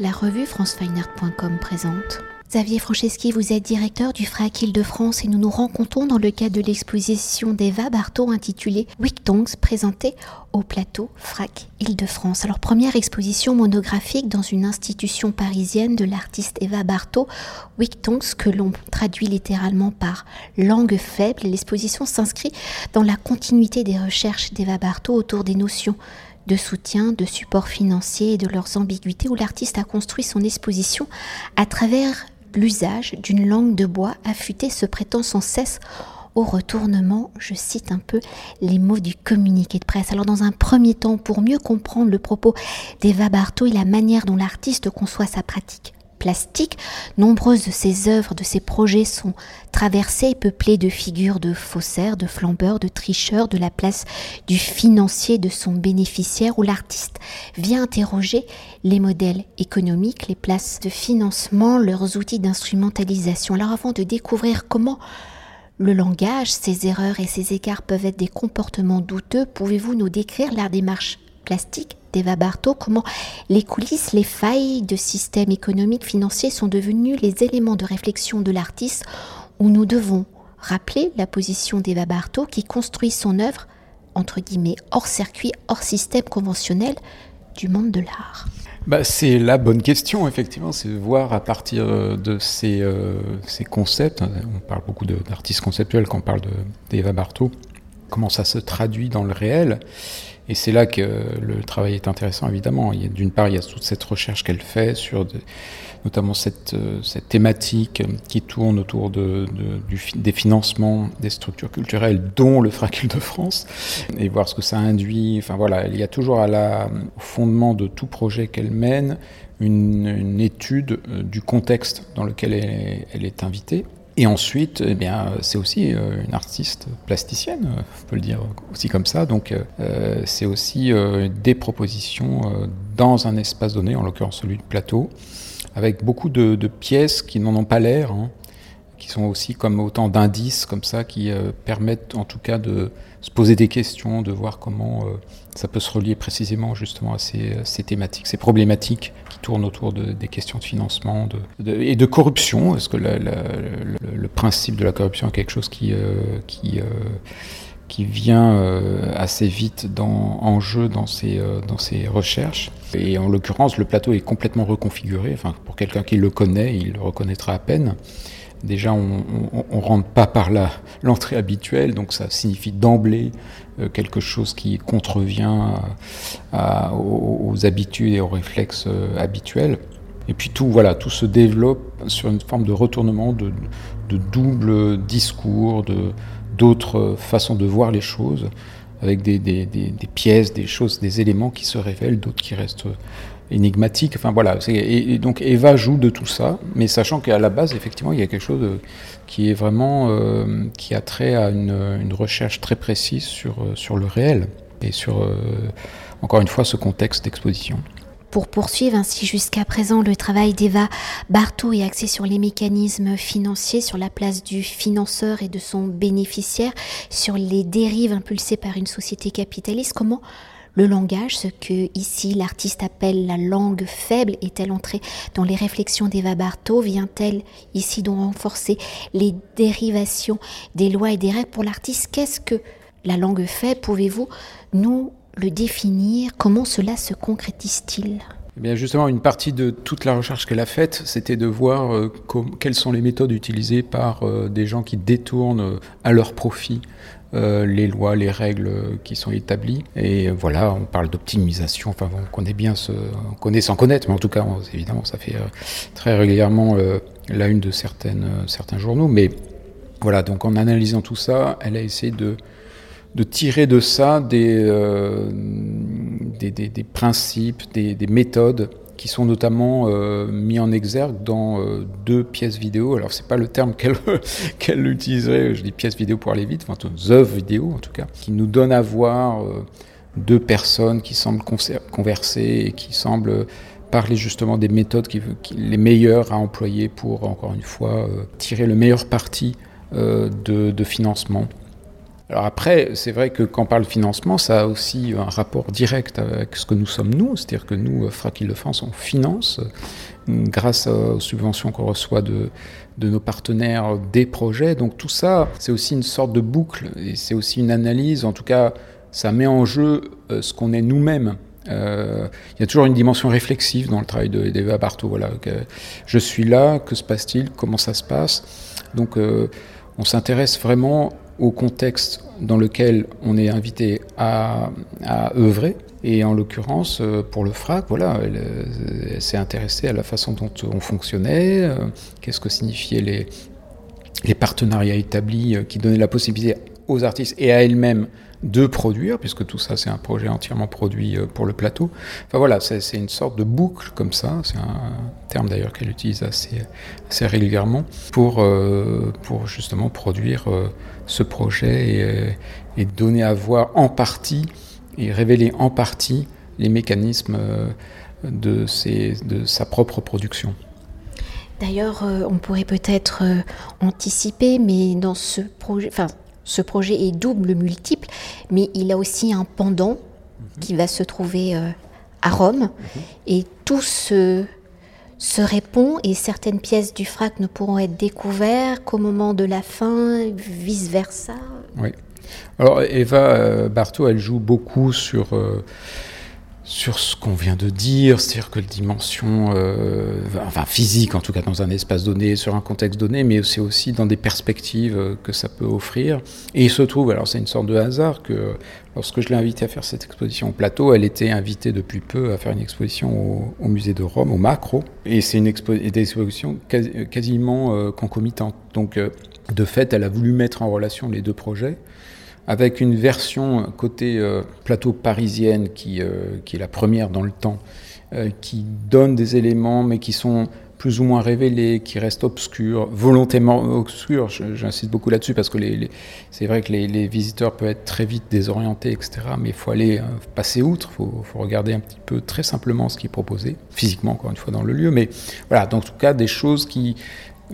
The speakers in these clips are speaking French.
La revue francefineart.com présente. Xavier Franceschi, vous êtes directeur du FRAC Île-de-France et nous nous rencontrons dans le cadre de l'exposition d'Eva Barthaud intitulée Wictongs présentée au plateau FRAC Île-de-France. Alors première exposition monographique dans une institution parisienne de l'artiste Eva Barthaud, Wictongs que l'on traduit littéralement par langue faible. L'exposition s'inscrit dans la continuité des recherches d'Eva Barthaud autour des notions de soutien, de support financier et de leurs ambiguïtés où l'artiste a construit son exposition à travers l'usage d'une langue de bois affûtée se prêtant sans cesse au retournement, je cite un peu les mots du communiqué de presse. Alors dans un premier temps, pour mieux comprendre le propos d'Eva Barthaud et la manière dont l'artiste conçoit sa pratique plastique, nombreuses de ses œuvres, de ses projets sont traversées et peuplées de figures de faussaires, de flambeurs, de tricheurs, de la place du financier, de son bénéficiaire, où l'artiste vient interroger les modèles économiques, les places de financement, leurs outils d'instrumentalisation. Alors avant de découvrir comment le langage, ses erreurs et ses écarts peuvent être des comportements douteux, pouvez-vous nous décrire la démarche plastique d'Eva Barthaud, comment les coulisses, les failles de systèmes économiques, financiers sont devenus les éléments de réflexion de l'artiste où nous devons rappeler la position d'Eva Barthaud qui construit son œuvre, entre guillemets, hors circuit, hors système conventionnel du monde de l'art bah, C'est la bonne question, effectivement, c'est de voir à partir de ces, euh, concepts, on parle beaucoup d'artistes conceptuels quand on parle d'Eva Barthaud, comment ça se traduit dans le réel. Et c'est là que le travail est intéressant, évidemment. D'une part, il y a toute cette recherche qu'elle fait sur notamment cette, euh, cette, thématique qui tourne autour de, des financements des structures culturelles, dont le Fracul de France, et voir ce que ça induit. Enfin voilà, il y a toujours à la, au fondement de tout projet qu'elle mène une, étude euh, du contexte dans lequel elle est invitée. Et ensuite, eh bien, c'est aussi euh, une artiste plasticienne, on peut le dire aussi comme ça. Donc, euh, c'est aussi euh, des propositions dans un espace donné, en l'occurrence celui de plateau, avec beaucoup de, pièces qui n'en ont pas l'air, hein, qui sont aussi comme autant d'indices comme ça, qui permettent en tout cas de se poser des questions, de voir comment ça peut se relier précisément justement à ces, thématiques, ces problématiques tourne autour de, des questions de financement et de corruption. Est-ce que le, principe de la corruption est quelque chose qui, euh, qui, euh, qui vient euh, assez vite en jeu dans ces, dans ces recherches? Et en l'occurrence, le plateau est complètement reconfiguré. Enfin, pour quelqu'un qui le connaît, il le reconnaîtra à peine. Déjà, on ne rentre pas par l'entrée habituelle, donc ça signifie d'emblée euh, quelque chose qui contrevient aux, habitudes et aux réflexes euh, habituels. Et puis tout, voilà, tout se développe sur une forme de retournement, de, double discours, d'autres façons de voir les choses, avec des, pièces, des choses, des éléments qui se révèlent, d'autres qui restent énigmatique. Enfin voilà. Et, donc Eva joue de tout ça, mais sachant qu'à la base, effectivement, il y a quelque chose qui est vraiment euh, qui a trait à une, recherche très précise sur euh, sur le réel et sur euh, encore une fois ce contexte d'exposition. Pour poursuivre ainsi jusqu'à présent le travail d'Eva Barthaud est axé sur les mécanismes financiers, sur la place du financeur et de son bénéficiaire, sur les dérives impulsées par une société capitaliste. Comment le langage, ce que ici l'artiste appelle la langue faible, est-elle entrée dans les réflexions d'Eva Barthaud Vient-elle ici donc renforcer les dérivations des lois et des règles pour l'artiste? Qu'est-ce que la langue faible? Pouvez-vous nous le définir? Comment cela se concrétise-t-il? Eh bien justement, une partie de toute la recherche qu'elle a faite, c'était de voir euh, quelles sont les méthodes utilisées par euh, des gens qui détournent euh, à leur profit euh, les lois, les règles qui sont établies. Et voilà, on parle d'optimisation. Enfin, on connaît bien ce, on sans connaître, mais en tout cas, évidemment, ça fait euh, très régulièrement euh, la une de certaines, certains journaux. Mais voilà, donc en analysant tout ça, elle a essayé de, tirer de ça des, des, principes, des méthodes qui sont notamment euh, mis en exergue dans euh, deux pièces vidéo. Alors c'est pas le terme qu'elle utiliserait, je dis pièces vidéo pour aller vite, enfin œuvres vidéo en tout cas, qui nous donnent à voir euh, deux personnes qui semblent converser et qui semblent parler justement des méthodes les meilleures à employer pour encore une fois tirer le meilleur parti de financement Alors après, c'est vrai que quand on parle de financement, ça a aussi un rapport direct avec ce que nous sommes nous, c'est-à-dire que nous, Frac de france on finance grâce aux subventions qu'on reçoit de, de nos partenaires des projets. Donc tout ça, c'est aussi une sorte de boucle c'est aussi une analyse, en tout cas, ça met en jeu euh, ce qu'on est nous-mêmes. Euh, il y a toujours une dimension réflexive dans le travail d'Eva Bartho. Voilà, je suis là, que se passe-t-il, comment ça se passe Donc euh, on s'intéresse vraiment au contexte dans lequel on est invité à, œuvrer. Et en l'occurrence, euh, pour le FRAC, voilà, elle, s'est intéressée à la façon dont on fonctionnait, euh, qu'est-ce que signifiaient les, partenariats établis euh, qui donnaient la possibilité aux artistes et à elles-mêmes de produire, puisque tout ça c'est un projet entièrement produit euh, pour le plateau. Enfin voilà, c'est une sorte de boucle comme ça, c'est un terme d'ailleurs qu'elle utilise assez, assez, régulièrement, pour, euh, pour justement produire euh, ce projet et, et, donner à voir en partie et révéler en partie les mécanismes de, ses, de sa propre production. D'ailleurs, on pourrait peut-être anticiper, mais dans ce projet, enfin, ce projet est double, multiple, mais il a aussi un pendant mhm. qui va se trouver euh, à Rome. Mhm. Et tout se, se répond et certaines pièces du frac ne pourront être découvertes qu'au moment de la fin, vice-versa. Oui. Alors Eva euh, Bartho, elle joue beaucoup sur... Euh, sur ce qu'on vient de dire, c'est-à-dire que la dimension, euh, enfin physique en tout cas dans un espace donné, sur un contexte donné, mais c'est aussi dans des perspectives euh, que ça peut offrir. Et il se trouve, alors c'est une sorte de hasard, que lorsque je l'ai invitée à faire cette exposition au plateau, elle était invitée depuis peu à faire une exposition au, musée de Rome, au Macro, et c'est une expo expositions quasiment euh, concomitantes. Donc de fait, elle a voulu mettre en relation les deux projets avec une version côté euh, plateau parisienne qui, euh, qui, est la première dans le temps, euh, qui donne des éléments mais qui sont plus ou moins révélés, qui restent obscurs, volontairement obscurs, j'insiste beaucoup là-dessus parce que c'est vrai que les, visiteurs peuvent être très vite désorientés, etc. Mais il faut aller passer outre, il faut, faut, regarder un petit peu très simplement ce qui est proposé, physiquement encore une fois dans le lieu. Mais voilà, dans tout cas des choses qui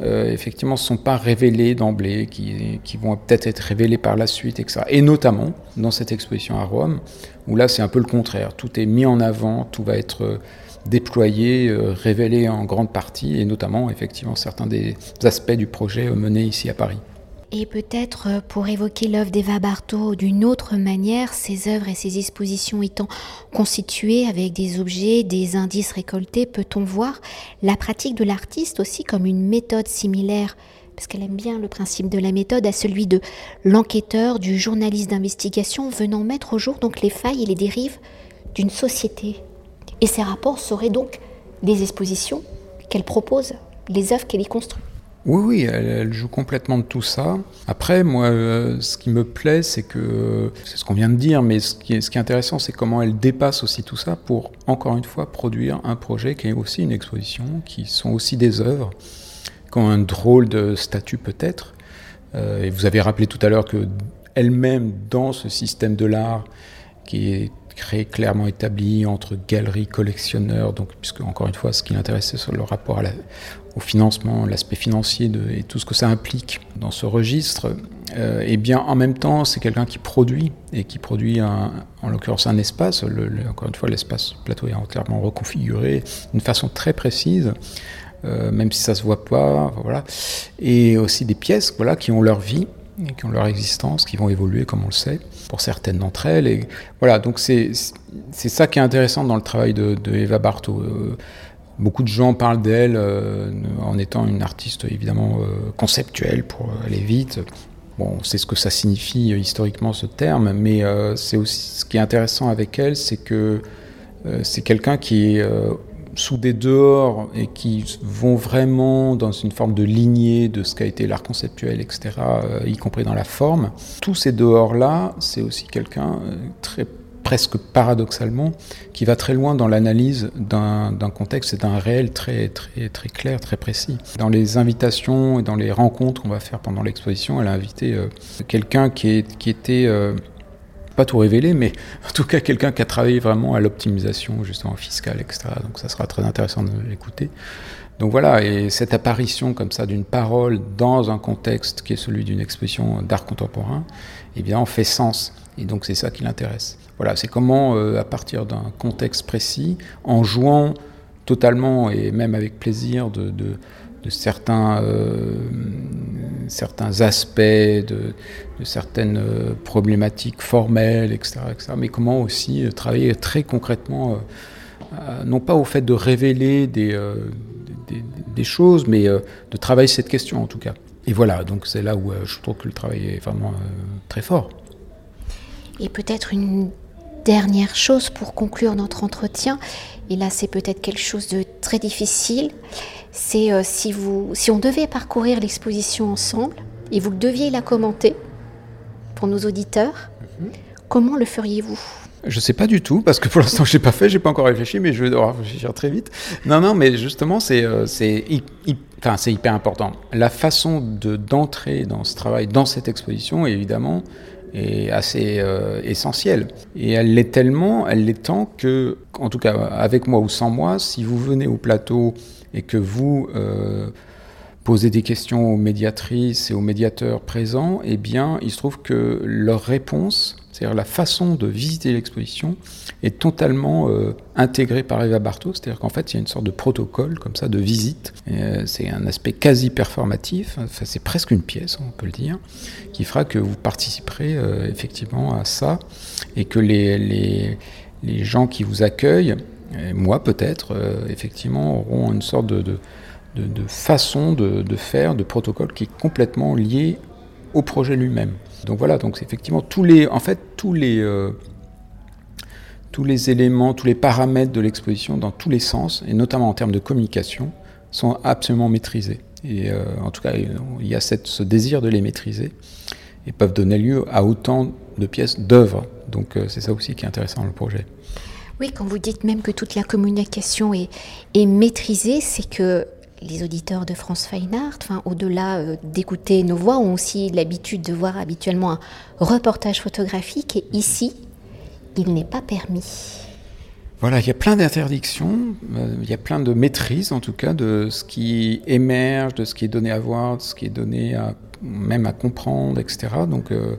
euh, effectivement, ne sont pas révélés d'emblée, qui, vont peut-être être révélés par la suite, etc. Et notamment dans cette exposition à Rome, où là c'est un peu le contraire. Tout est mis en avant, tout va être euh, déployé, euh, révélé en grande partie, et notamment effectivement certains des aspects du projet menés ici à Paris. Et peut-être euh, pour évoquer l'œuvre d'Eva Bartho d'une autre manière, ses œuvres et ses expositions étant constituées avec des objets, des indices récoltés, peut-on voir la pratique de l'artiste aussi comme une méthode similaire? Parce qu'elle aime bien le principe de la méthode, à celui de l'enquêteur, du journaliste d'investigation venant mettre au jour donc les failles et les dérives d'une société. Et ces rapports seraient donc des expositions qu'elle propose, les œuvres qu'elle y construit. Oui, oui, elle, joue complètement de tout ça. Après, moi, euh, ce qui me plaît, c'est que, c'est ce qu'on vient de dire, mais ce qui est, ce qui est intéressant, c'est comment elle dépasse aussi tout ça pour, encore une fois, produire un projet qui est aussi une exposition, qui sont aussi des œuvres, qui ont un drôle de statut peut-être. Euh, et vous avez rappelé tout à l'heure que elle-même, dans ce système de l'art, qui est créé clairement établi entre galeries, collectionneurs, donc puisque encore une fois, ce qui l'intéressait sur le rapport au financement, l'aspect financier de, et tout ce que ça implique dans ce registre, euh, et bien en même temps, c'est quelqu'un qui produit, et qui produit un, en l'occurrence un espace, encore une fois l'espace plateau est entièrement reconfiguré d'une façon très précise, euh, même si ça se voit pas, voilà, et aussi des pièces voilà, qui ont leur vie, qui ont leur existence, qui vont évoluer comme on le sait, pour certaines d'entre elles. Et voilà, donc c'est ça qui est intéressant dans le travail de, Eva Bartho. Euh, Beaucoup de gens parlent d'elle euh, en étant une artiste évidemment euh, conceptuelle pour aller vite. Bon, c'est ce que ça signifie historiquement ce terme, mais c'est aussi ce qui est intéressant avec elle, c'est que c'est quelqu'un qui est sous des dehors et qui vont vraiment dans une forme de lignée de ce qu'a été l'art conceptuel, etc., y compris dans la forme. Tous ces dehors-là, c'est aussi quelqu'un très presque paradoxalement, qui va très loin dans l'analyse d'un contexte et d'un réel très, très, très clair, très précis. Dans les invitations et dans les rencontres qu'on va faire pendant l'exposition, elle a invité euh, quelqu'un qui, qui était... Euh, pas tout révélé, mais en tout cas quelqu'un qui a travaillé vraiment à l'optimisation justement fiscale, etc. Donc ça sera très intéressant de l'écouter. Donc voilà, et cette apparition comme ça d'une parole dans un contexte qui est celui d'une exposition d'art contemporain, eh bien, en fait sens. Et donc c'est ça qui l'intéresse. Voilà, c'est comment, euh, à partir d'un contexte précis, en jouant totalement et même avec plaisir de, certains, euh, certains aspects, de, certaines euh, problématiques formelles, etc., Mais comment aussi travailler très concrètement, non pas au fait de révéler des, choses, mais de travailler cette question en tout cas. Et voilà, donc c'est là où je trouve que le travail est vraiment très fort. Et peut-être une dernière chose pour conclure notre entretien, et là c'est peut-être quelque chose de très difficile, c'est euh, si, vous, si on devait parcourir l'exposition ensemble et vous deviez la commenter pour nos auditeurs, mhm. comment le feriez-vous? Je sais pas du tout parce que pour l'instant je n'ai pas fait, j'ai pas encore réfléchi, mais je vais devoir réfléchir très vite. Non, non, mais justement c'est euh, c'est enfin, hyper important. La façon de d'entrer dans ce travail, dans cette exposition, évidemment, est assez euh, essentielle. Et elle l'est tellement, elle l'est tant que, en tout cas avec moi ou sans moi, si vous venez au plateau et que vous euh, posez des questions aux médiatrices et aux médiateurs présents, eh bien, il se trouve que leurs réponses c'est-à-dire la façon de visiter l'exposition est totalement euh, intégrée par Eva Bartho, c'est-à-dire qu'en fait il y a une sorte de protocole comme ça de visite. Euh, c'est un aspect quasi performatif, enfin, c'est presque une pièce, on peut le dire, qui fera que vous participerez euh, effectivement à ça. Et que les, les, les gens qui vous accueillent, moi peut-être, effectivement, auront une sorte de, de, de façon de, faire, de protocole qui est complètement lié au projet lui-même. Donc voilà, donc effectivement tous les, en fait tous les, euh, tous les éléments, tous les paramètres de l'exposition dans tous les sens, et notamment en termes de communication, sont absolument maîtrisés. Et euh, en tout cas, il y a ce désir de les maîtriser et peuvent donner lieu à autant de pièces d'œuvres. Donc euh, c'est ça aussi qui est intéressant dans le projet. Oui, quand vous dites même que toute la communication est maîtrisée, c'est que les auditeurs de France Fine Art, enfin, au-delà euh, d'écouter nos voix, ont aussi l'habitude de voir habituellement un reportage photographique. Et ici, il n'est pas permis. Voilà, il y a plein d'interdictions, euh, il y a plein de maîtrises en tout cas de ce qui émerge, de ce qui est donné à voir, de ce qui est donné même à comprendre, etc. Donc euh,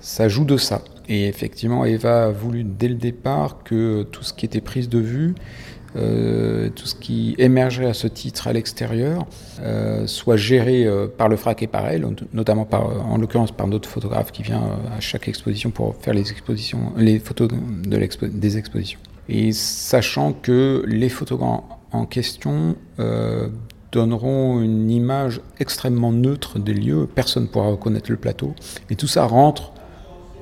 ça joue de ça. Et effectivement, Eva a voulu dès le départ que tout ce qui était prise de vue euh, tout ce qui émergerait à ce titre à l'extérieur euh, soit géré euh, par le FRAC et par elle, notamment par, en l'occurrence par notre photographe qui vient à chaque exposition pour faire les, expositions, les photos de des expositions. Et sachant que les photographes en question donneront une image extrêmement neutre des lieux, personne ne pourra reconnaître le plateau, et tout ça rentre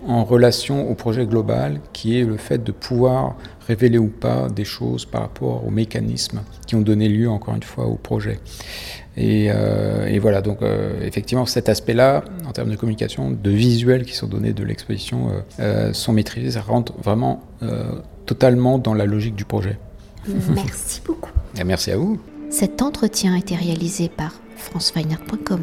en relation au projet global qui est le fait de pouvoir révéler ou pas des choses par rapport aux mécanismes qui ont donné lieu encore une fois au projet. Et, euh, voilà, donc euh, effectivement cet aspect-là, en termes de communication, de visuels qui sont donnés de l'exposition, euh, sont maîtrisés, ça rentre vraiment totalement dans la logique du projet. Merci beaucoup. Et merci à vous. Cet entretien a été réalisé par franceweiner.com.